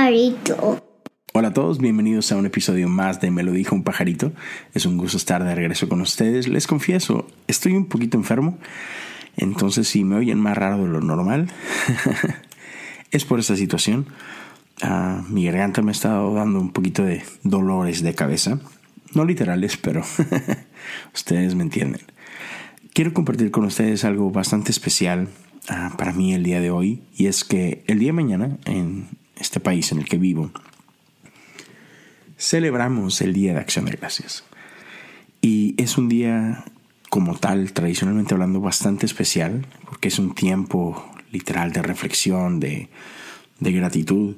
pajarito. Hola a todos, bienvenidos a un episodio más de Me lo dijo un pajarito. Es un gusto estar de regreso con ustedes. Les confieso, estoy un poquito enfermo, entonces si me oyen más raro de lo normal, es por esta situación. Ah, mi garganta me ha estado dando un poquito de dolores de cabeza. No literales, pero ustedes me entienden. Quiero compartir con ustedes algo bastante especial ah, para mí el día de hoy y es que el día de mañana en este país en el que vivo celebramos el Día de Acción de Gracias. Y es un día como tal, tradicionalmente hablando, bastante especial porque es un tiempo literal de reflexión, de, de gratitud.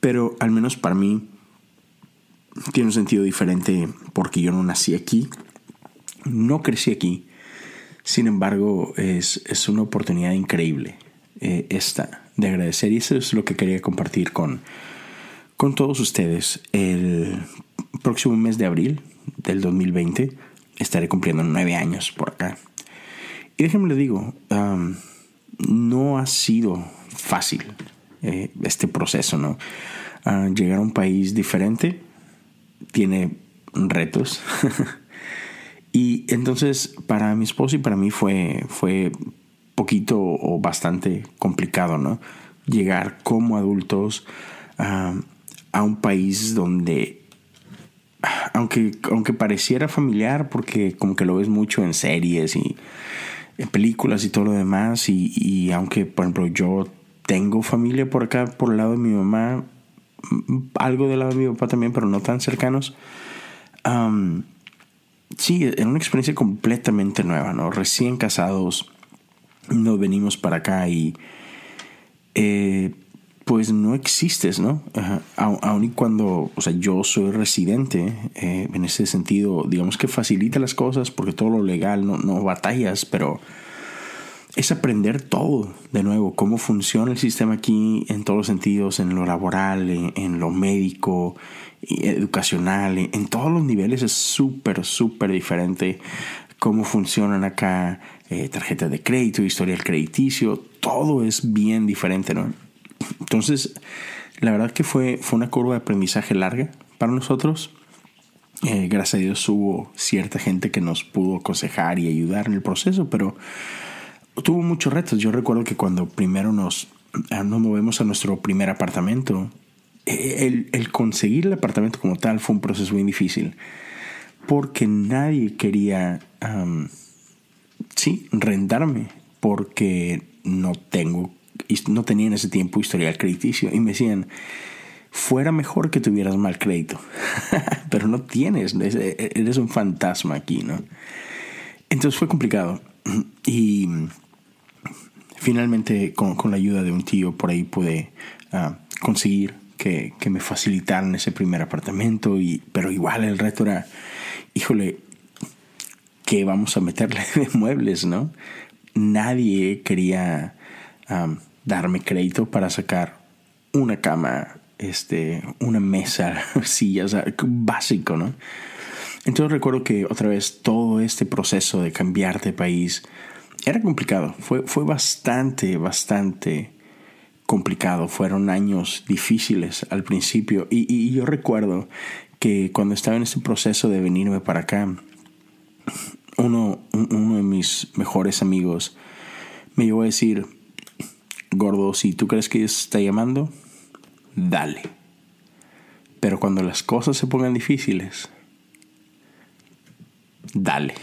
Pero al menos para mí tiene un sentido diferente porque yo no nací aquí, no crecí aquí. Sin embargo, es, es una oportunidad increíble eh, esta de agradecer y eso es lo que quería compartir con, con todos ustedes. El próximo mes de abril del 2020 estaré cumpliendo nueve años por acá. Y déjenme les digo, no ha sido fácil eh, este proceso, ¿no? Ah, llegar a un país diferente tiene retos. y entonces para mi esposo y para mí fue, fue poquito o bastante complicado, ¿no? Llegar como adultos a un país donde, aunque, aunque pareciera familiar, porque como que lo ves mucho en series y en películas y todo lo demás, y, y aunque, por ejemplo, yo tengo familia por acá, por el lado de mi mamá, algo del lado de mi papá también, pero no tan cercanos. sí, era una experiencia completamente nueva, ¿no? Recién casados, nos venimos para acá y eh, pues no existes, ¿no? Aun y cuando, o sea, yo soy residente, eh, en ese sentido, digamos que facilita las cosas porque todo lo legal no, no batallas, pero es aprender todo de nuevo, cómo funciona el sistema aquí en todos los sentidos, en lo laboral, en, lo médico, educacional, en, todos los niveles es súper, súper diferente cómo funcionan acá eh, tarjetas de crédito, historial crediticio, todo es bien diferente, ¿no? Entonces, la verdad que fue, fue una curva de aprendizaje larga para nosotros. Eh, gracias a Dios hubo cierta gente que nos pudo aconsejar y ayudar en el proceso, pero tuvo muchos retos. Yo recuerdo que cuando primero nos, ah, nos movemos a nuestro primer apartamento, eh, el, el, conseguir el apartamento como tal fue un proceso muy difícil, porque nadie quería, sí, rentarme, porque no tengo no tenía en ese tiempo historial crediticio. Y me decían, fuera mejor que tuvieras mal crédito, pero no tienes, eres un fantasma aquí, ¿no? Entonces fue complicado. Y finalmente con, la ayuda de un tío por ahí pude ah, conseguir que, que, me facilitaran ese primer apartamento, y, pero igual el reto era, híjole, que vamos a meterle de muebles, ¿no? Nadie quería darme crédito para sacar una cama, este, una mesa, sillas, básico, ¿no? Entonces recuerdo que otra vez todo este proceso de cambiar de país era complicado, fue, fue bastante, bastante complicado, fueron años difíciles al principio y, y yo recuerdo que cuando estaba en este proceso de venirme para acá, uno, uno de mis mejores amigos me llevó a decir, gordo, si tú crees que Dios está llamando, dale. Pero cuando las cosas se pongan difíciles, dale.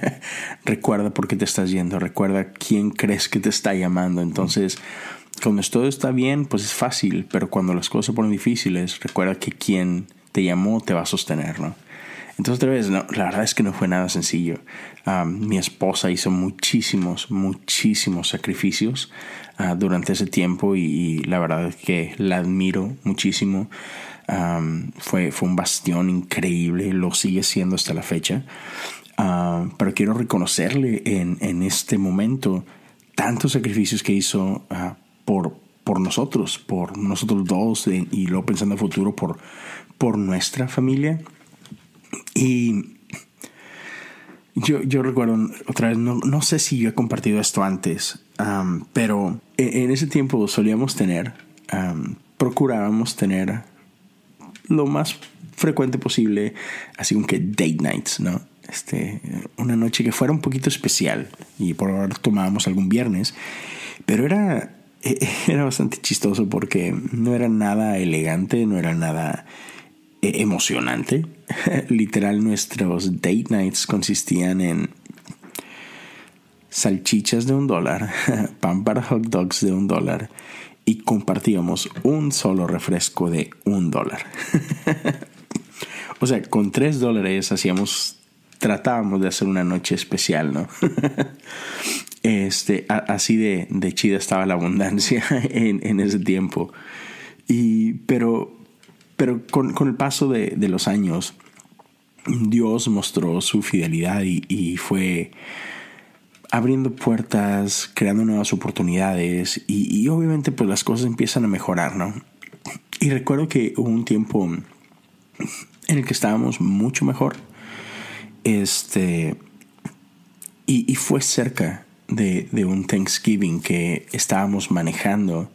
recuerda por qué te estás yendo, recuerda quién crees que te está llamando. Entonces, cuando todo está bien, pues es fácil, pero cuando las cosas se ponen difíciles, recuerda que quien te llamó te va a sostener, ¿no? Entonces, otra vez, la verdad es que no fue nada sencillo. mi esposa hizo muchísimos, muchísimos sacrificios ah, durante ese tiempo y, la verdad es que la admiro muchísimo. fue, fue un bastión increíble, lo sigue siendo hasta la fecha. pero quiero reconocerle en, en, este momento tantos sacrificios que hizo ah, por, por nosotros, por nosotros dos eh, y luego pensando en futuro por, por nuestra familia. Y Yo, yo recuerdo otra vez, no, no, sé si yo he compartido esto antes, pero en, en, ese tiempo solíamos tener, procurábamos tener lo más frecuente posible, así como que date nights, ¿no? Este, una noche que fuera un poquito especial y por ahora tomábamos algún viernes, pero era, era bastante chistoso porque no era nada elegante, no era nada e, emocionante. Literal, nuestros date nights consistían en salchichas de un dólar, pan para hot dogs de un dólar y compartíamos un solo refresco de un dólar. o sea, con tres dólares hacíamos, tratábamos de hacer una noche especial, ¿no? este, así de, chida estaba la abundancia en, ese tiempo. Y, pero pero con, el paso de, los años, Dios mostró su fidelidad y, y, fue abriendo puertas, creando nuevas oportunidades y, y, obviamente pues las cosas empiezan a mejorar, ¿no? Y recuerdo que hubo un tiempo en el que estábamos mucho mejor. Este. Y, y fue cerca de, de, un Thanksgiving que estábamos manejando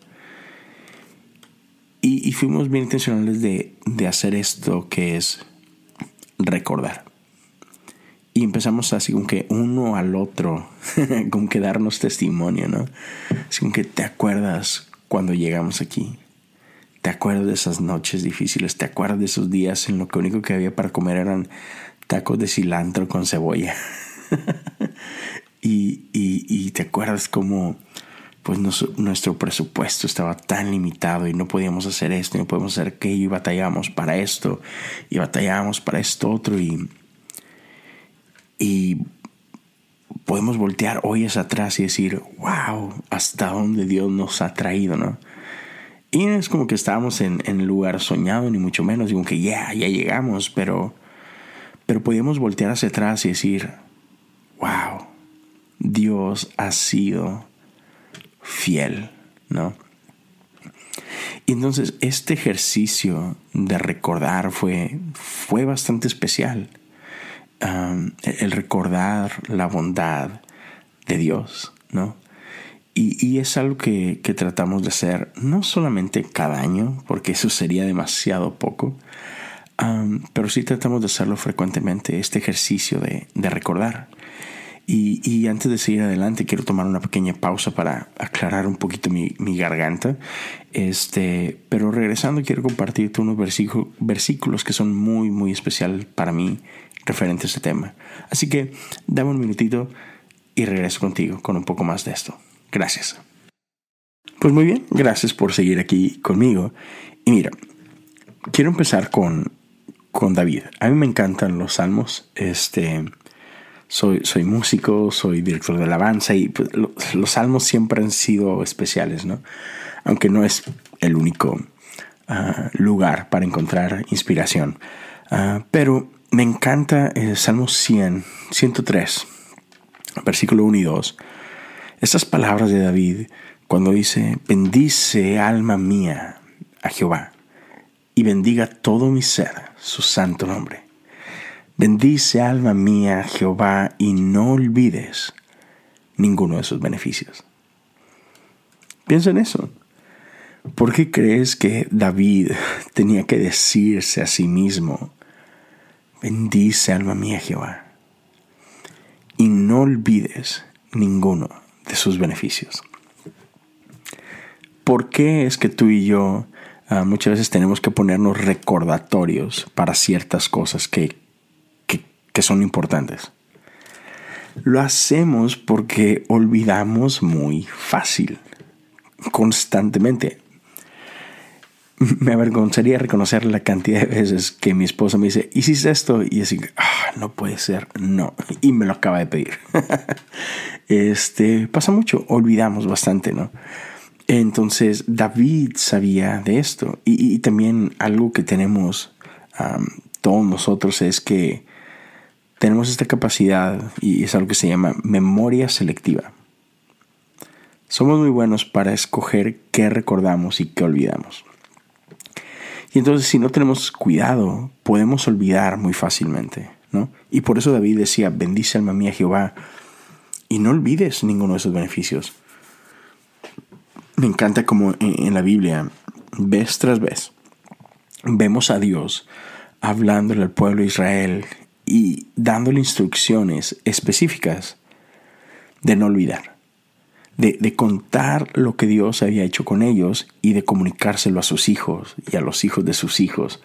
y, y fuimos bien intencionales de, de, hacer esto que es recordar. Y empezamos así como que uno al otro, como que darnos testimonio, ¿no? Así que te acuerdas cuando llegamos aquí. Te acuerdas de esas noches difíciles, te acuerdas de esos días en lo que único que había para comer eran tacos de cilantro con cebolla. y, y, y te acuerdas como pues nuestro presupuesto estaba tan limitado y no podíamos hacer esto, no podíamos hacer aquello y batallábamos para esto y batallábamos para esto otro y, y podemos voltear hoy hacia atrás y decir, wow, hasta dónde Dios nos ha traído, ¿no? Y no es como que estábamos en, en el lugar soñado, ni mucho menos, digo que ya, ya llegamos, pero, pero podíamos voltear hacia atrás y decir, wow, Dios ha sido fiel, ¿no? Y entonces este ejercicio de recordar fue, fue bastante especial. El recordar la bondad de Dios, ¿no? Y, y es algo que, que, tratamos de hacer no solamente cada año, porque eso sería demasiado poco, pero sí tratamos de hacerlo frecuentemente, este ejercicio de, de recordar. Y, y, antes de seguir adelante, quiero tomar una pequeña pausa para aclarar un poquito mi, mi garganta. Este, pero regresando, quiero compartirte unos versículos que son muy, muy especiales para mí referente a este tema. Así que dame un minutito y regreso contigo con un poco más de esto. Gracias. Pues muy bien, gracias por seguir aquí conmigo. Y mira, quiero empezar con, con David. A mí me encantan los salmos. Este soy, soy músico, soy director de alabanza y pues, los salmos siempre han sido especiales, ¿no? Aunque no es el único uh, lugar para encontrar inspiración. Uh, pero me encanta el Salmo 100, 103, versículo 1 y 2. Estas palabras de David cuando dice, bendice alma mía a Jehová y bendiga todo mi ser su santo nombre. Bendice alma mía Jehová y no olvides ninguno de sus beneficios. Piensa en eso. ¿Por qué crees que David tenía que decirse a sí mismo, bendice alma mía Jehová y no olvides ninguno de sus beneficios? ¿Por qué es que tú y yo uh, muchas veces tenemos que ponernos recordatorios para ciertas cosas que que son importantes. Lo hacemos porque olvidamos muy fácil, constantemente. Me avergonzaría reconocer la cantidad de veces que mi esposa me dice, ¿hiciste esto? Y así, ah, no puede ser, no. Y me lo acaba de pedir. este, pasa mucho, olvidamos bastante, ¿no? Entonces, David sabía de esto. Y, también algo que tenemos todos nosotros es que tenemos esta capacidad y es algo que se llama memoria selectiva. Somos muy buenos para escoger qué recordamos y qué olvidamos. Y entonces si no tenemos cuidado, podemos olvidar muy fácilmente. ¿no? Y por eso David decía, bendice alma mía Jehová, y no olvides ninguno de esos beneficios. Me encanta como en la Biblia, vez tras vez, vemos a Dios hablándole al pueblo de Israel y dándole instrucciones específicas de no olvidar, de, de, contar lo que Dios había hecho con ellos y de comunicárselo a sus hijos y a los hijos de sus hijos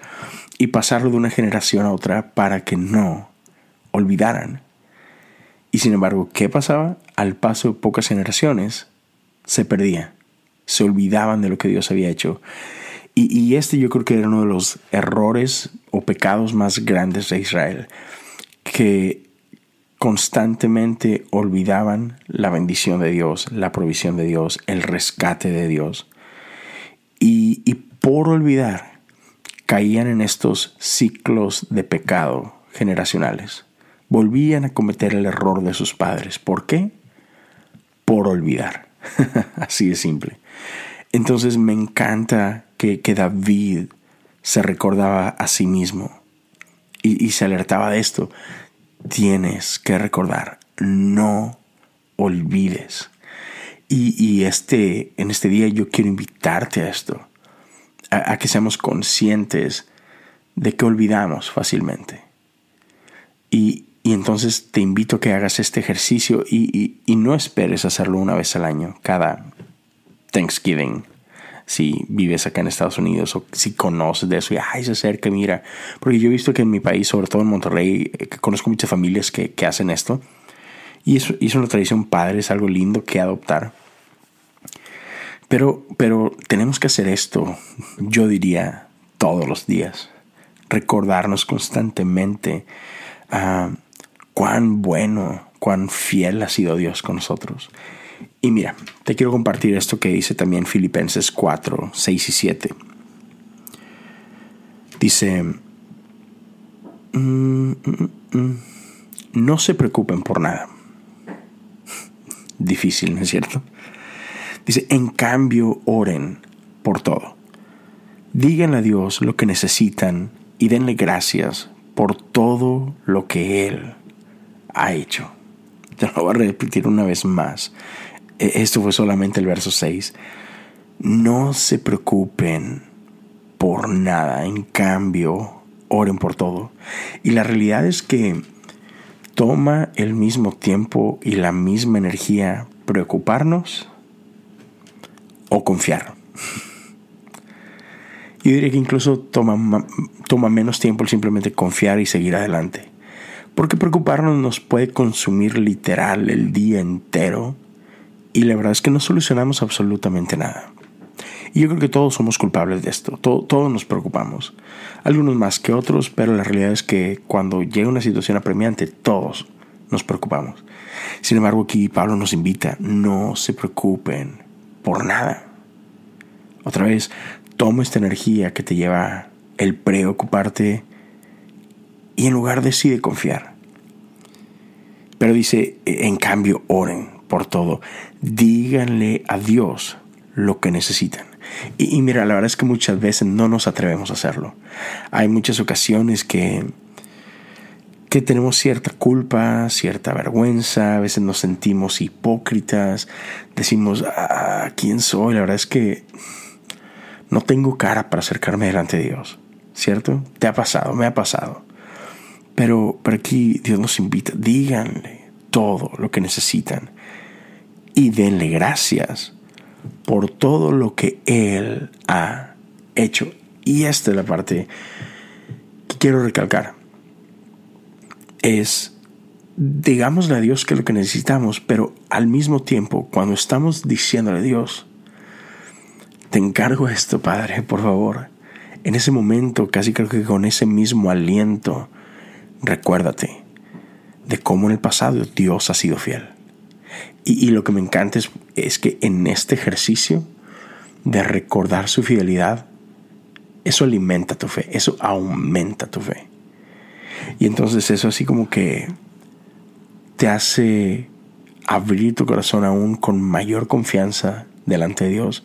y pasarlo de una generación a otra para que no olvidaran. Y sin embargo, ¿qué pasaba? Al paso de pocas generaciones, se perdía, se olvidaban de lo que Dios había hecho. Y, este yo creo que era uno de los errores o pecados más grandes de Israel, que constantemente olvidaban la bendición de Dios, la provisión de Dios, el rescate de Dios. Y, y por olvidar, caían en estos ciclos de pecado generacionales. Volvían a cometer el error de sus padres. ¿Por qué? Por olvidar. Así de simple. Entonces me encanta que, David se recordaba a sí mismo y, se alertaba de esto. Tienes que recordar, no olvides. Y, y, este, en este día yo quiero invitarte a esto, a, que seamos conscientes de que olvidamos fácilmente. Y, entonces te invito a que hagas este ejercicio y no esperes hacerlo una vez al año, cada Thanksgiving, si vives acá en Estados Unidos o si conoces de eso y ay, se acerca, mira. Porque yo he visto que en mi país, sobre todo en Monterrey, eh, que conozco muchas familias que, que hacen esto. Y es, es, una tradición padre, es algo lindo que adoptar. Pero, pero tenemos que hacer esto, yo diría, todos los días. Recordarnos constantemente uh, cuán bueno, cuán fiel ha sido Dios con nosotros. Y mira, te quiero compartir esto que dice también Filipenses 4, 6 y 7. Dice, mm, mm, mm, no se preocupen por nada. Difícil, ¿no es cierto? Dice, en cambio, oren por todo. Díganle a Dios lo que necesitan y denle gracias por todo lo que Él ha hecho. Te lo voy a repetir una vez más. E, esto fue solamente el verso 6. No se preocupen por nada, en cambio, oren por todo. Y la realidad es que toma el mismo tiempo y la misma energía preocuparnos o confiar. Yo diría que incluso toma, toma menos tiempo el simplemente confiar y seguir adelante. Porque preocuparnos nos puede consumir literal el día entero y la verdad es que no solucionamos absolutamente nada. Y yo creo que todos somos culpables de esto, todos nos preocupamos, algunos más que otros, pero la realidad es que cuando llega una situación apremiante, todos nos preocupamos. Sin embargo, aquí Pablo nos invita, no se preocupen por nada. Otra vez, toma esta energía que te lleva el preocuparte y en lugar decide confiar. Pero dice, en cambio, oren por todo. Díganle a Dios lo que necesitan. Y, mira, la verdad es que muchas veces no nos atrevemos a hacerlo. Hay muchas ocasiones que, que tenemos cierta culpa, cierta vergüenza, a veces nos sentimos hipócritas, decimos, ah, ¿quién soy? La verdad es que no tengo cara para acercarme delante de Dios, ¿cierto? Te ha pasado, me ha pasado. Pero, pero aquí Dios nos invita, díganle todo lo que necesitan y denle gracias por todo lo que Él ha hecho. Y esta es la parte que quiero recalcar. Es, digámosle a Dios que es lo que necesitamos, pero al mismo tiempo, cuando estamos diciéndole a Dios, te encargo esto, Padre, por favor. En ese momento, casi creo que con ese mismo aliento, recuérdate de cómo en el pasado Dios ha sido fiel. Y, lo que me encanta es, es, que en este ejercicio de recordar su fidelidad, eso alimenta tu fe, eso aumenta tu fe. Y entonces eso así como que te hace abrir tu corazón aún con mayor confianza delante de Dios,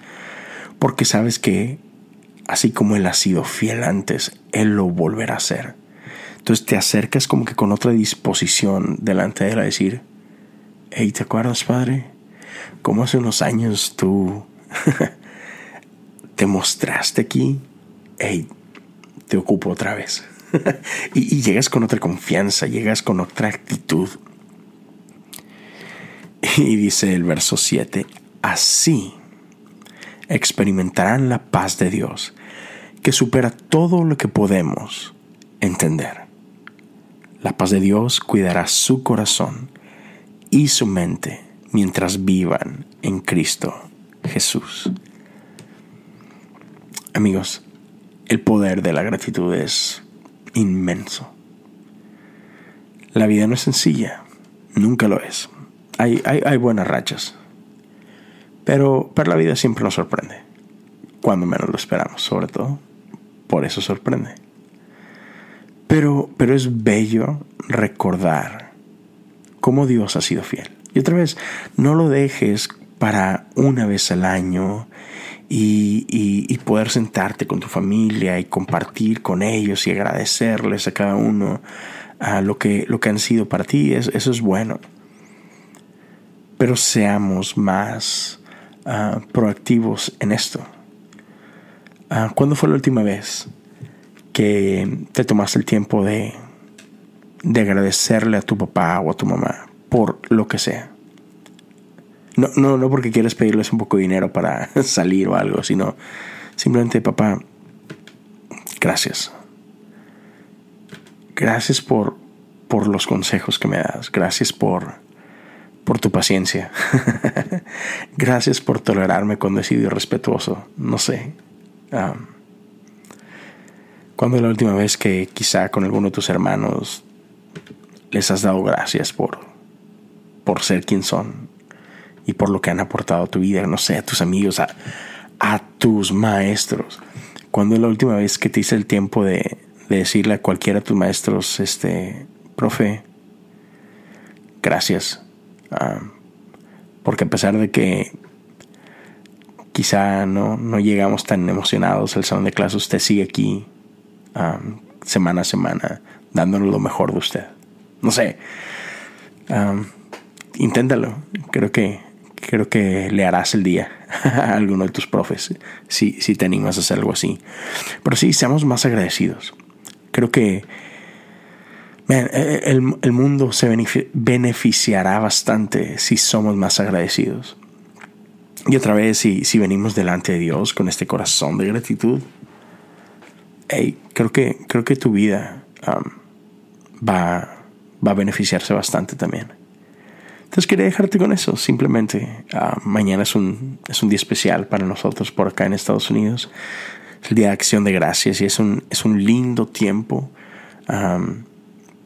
porque sabes que así como Él ha sido fiel antes, Él lo volverá a hacer. Entonces te acercas como que con otra disposición delante de él a decir, hey, ¿te acuerdas, Padre? Como hace unos años tú te mostraste aquí, hey, te ocupo otra vez. y, y llegas con otra confianza, llegas con otra actitud. Y dice el verso 7, así experimentarán la paz de Dios, que supera todo lo que podemos entender. La paz de Dios cuidará su corazón y su mente mientras vivan en Cristo Jesús. Amigos, el poder de la gratitud es inmenso. La vida no es sencilla, nunca lo es. Hay, hay, buenas rachas, pero, pero la vida siempre nos sorprende, cuando menos lo esperamos, sobre todo. Por eso sorprende. Pero, pero es bello recordar cómo Dios ha sido fiel. Y otra vez, no lo dejes para una vez al año y, poder sentarte con tu familia y compartir con ellos y agradecerles a cada uno a lo, que, lo que han sido para ti. eso es bueno. Pero seamos más ah, proactivos en esto. Uh, ¿Cuándo fue la última vez que te tomaste el tiempo de, de agradecerle a tu papá o a tu mamá por lo que sea? No, no, no porque quieres pedirles un poco de dinero para salir o algo, sino simplemente, papá, gracias. Gracias por, por los consejos que me das. Gracias por, por tu paciencia. gracias por tolerarme cuando he sido irrespetuoso. No sé. Um, ¿Cuándo es la última vez que quizá con alguno de tus hermanos les has dado gracias por, por ser quien son? y por lo que han aportado a tu vida, no sé, a tus amigos, a, tus maestros. ¿Cuándo es la última vez que te hice el tiempo de, decirle a cualquiera de tus maestros, este, profe, gracias? Ah, porque a pesar de que quizá no, no llegamos tan emocionados al salón de clases, usted sigue aquí ah, semana a semana dándonos lo mejor de usted. No sé, ah, inténtalo. Creo que creo que le harás el día a alguno de tus profes si, si te animas a hacer algo así. Pero sí, seamos más agradecidos. Creo que e, e, el, el, mundo se beneficiará bastante si somos más agradecidos. Y otra vez, si, si venimos delante de Dios con este corazón de gratitud, hey, creo, que, creo que tu vida um, va, va a beneficiarse bastante también. Entonces quería dejarte con eso, simplemente. Ah, mañana es un, es un día especial para nosotros por acá en Estados Unidos. Es el Día de Acción de Gracias y es un, es un lindo tiempo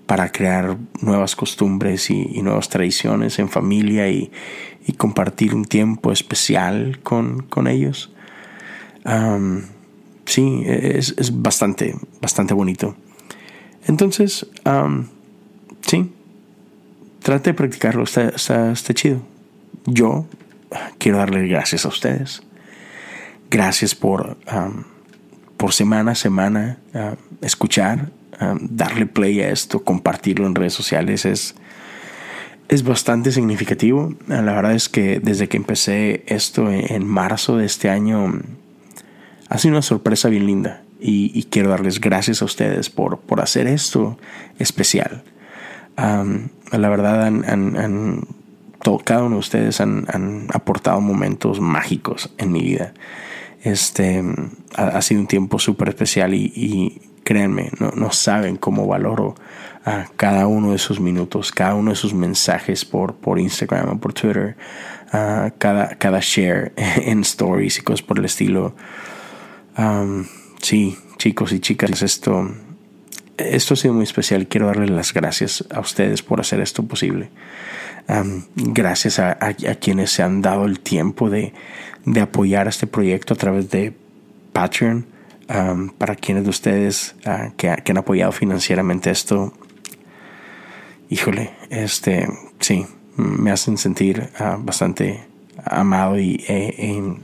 para crear nuevas costumbres y, nuevas tradiciones en familia y, y, compartir un tiempo especial con, con ellos. sí, es, es, bastante, bastante bonito. Entonces, sí, trate de practicarlo, está, chido. Yo quiero darle gracias a ustedes. Gracias por, um, por semana a semana escuchar, um, darle play a esto, compartirlo en redes sociales. Es, es bastante significativo. La verdad es que desde que empecé esto en, marzo de este año, ha sido una sorpresa bien linda. Y, quiero darles gracias a ustedes por, por hacer esto especial la verdad, han, cada uno de ustedes han, aportado momentos mágicos en mi vida. Este ha, sido un tiempo súper especial y, créanme, no, no, saben cómo valoro a cada uno de sus minutos, cada uno de sus mensajes por, por Instagram o por Twitter, cada, cada share en stories y cosas por el estilo. Sí, chicos y chicas, esto esto ha sido muy especial. Quiero darles las gracias a ustedes por hacer esto posible. gracias a, quienes se han dado el tiempo de, apoyar este proyecto a través de Patreon. para quienes de ustedes ah, que, han apoyado financieramente esto, híjole, este, sí, me hacen sentir ah, bastante amado y eh, eh,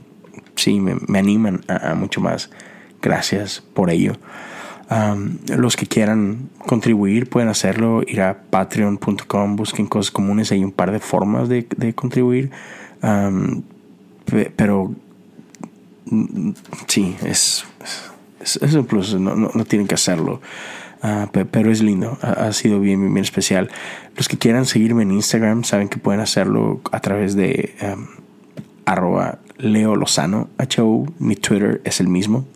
sí, me, animan a, mucho más. Gracias por ello. los que quieran contribuir pueden hacerlo, ir a patreon.com, busquen cosas comunes, hay un par de formas de, contribuir, pero mm, sí, es, es, un plus, no, no, tienen que hacerlo. Ah, pero es lindo, ha, sido bien, bien, especial. Los que quieran seguirme en Instagram saben que pueden hacerlo a través de arroba Leo Lozano, mi Twitter es el mismo.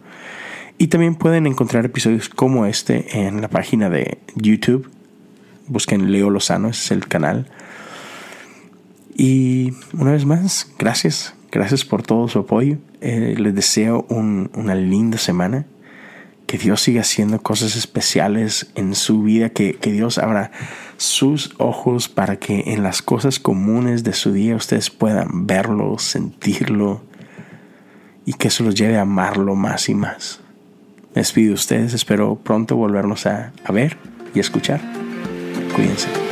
Y también pueden encontrar episodios como este en la página de YouTube. Busquen Leo Lozano, ese es el canal. Y una vez más, gracias. Gracias por todo su apoyo. Eh, les deseo una linda semana. Que Dios siga haciendo cosas especiales en su vida. Que, que Dios abra sus ojos para que en las cosas comunes de su día ustedes puedan verlo, sentirlo. Y que eso los lleve a amarlo más y más. Me despido de ustedes, espero pronto volvernos a, a ver y escuchar. Cuídense.